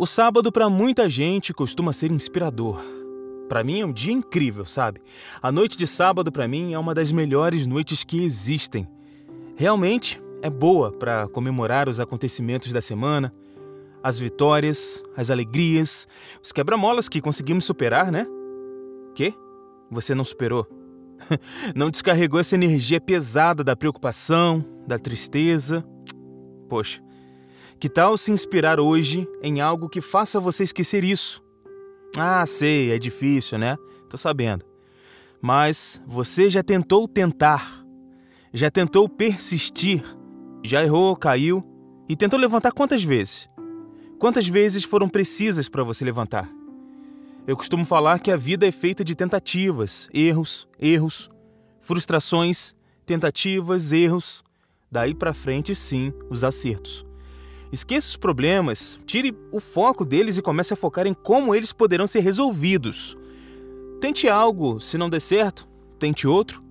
O sábado para muita gente costuma ser inspirador. Para mim é um dia incrível, sabe? A noite de sábado para mim é uma das melhores noites que existem. Realmente é boa para comemorar os acontecimentos da semana, as vitórias, as alegrias, os quebra-molas que conseguimos superar, né? Quê? Você não superou? não descarregou essa energia pesada da preocupação, da tristeza? Poxa, que tal se inspirar hoje em algo que faça você esquecer isso? Ah, sei, é difícil, né? Tô sabendo. Mas você já tentou tentar, já tentou persistir, já errou, caiu e tentou levantar quantas vezes? Quantas vezes foram precisas para você levantar? Eu costumo falar que a vida é feita de tentativas, erros, erros, frustrações, tentativas, erros. Daí para frente, sim, os acertos. Esqueça os problemas, tire o foco deles e comece a focar em como eles poderão ser resolvidos. Tente algo, se não der certo, tente outro.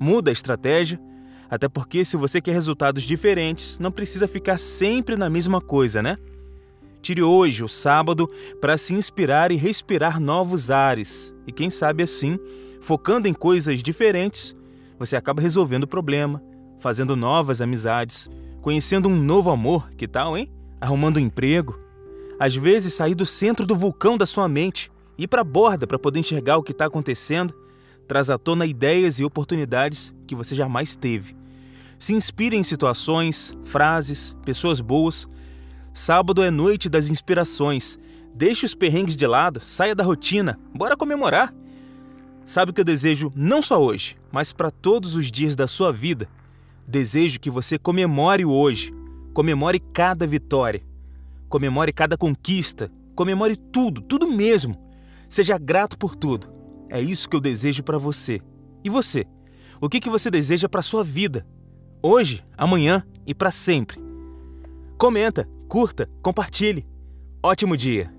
Muda a estratégia, até porque se você quer resultados diferentes, não precisa ficar sempre na mesma coisa, né? Tire hoje, o sábado, para se inspirar e respirar novos ares. E quem sabe assim, focando em coisas diferentes, você acaba resolvendo o problema, fazendo novas amizades, conhecendo um novo amor, que tal, hein? Arrumando um emprego. Às vezes, sair do centro do vulcão da sua mente, ir para a borda para poder enxergar o que está acontecendo, traz à tona ideias e oportunidades que você jamais teve. Se inspire em situações, frases, pessoas boas Sábado é noite das inspirações. Deixe os perrengues de lado, saia da rotina, bora comemorar. Sabe o que eu desejo não só hoje, mas para todos os dias da sua vida? Desejo que você comemore hoje, comemore cada vitória, comemore cada conquista, comemore tudo, tudo mesmo. Seja grato por tudo. É isso que eu desejo para você. E você? O que, que você deseja para sua vida? Hoje, amanhã e para sempre. Comenta, curta, compartilhe. Ótimo dia!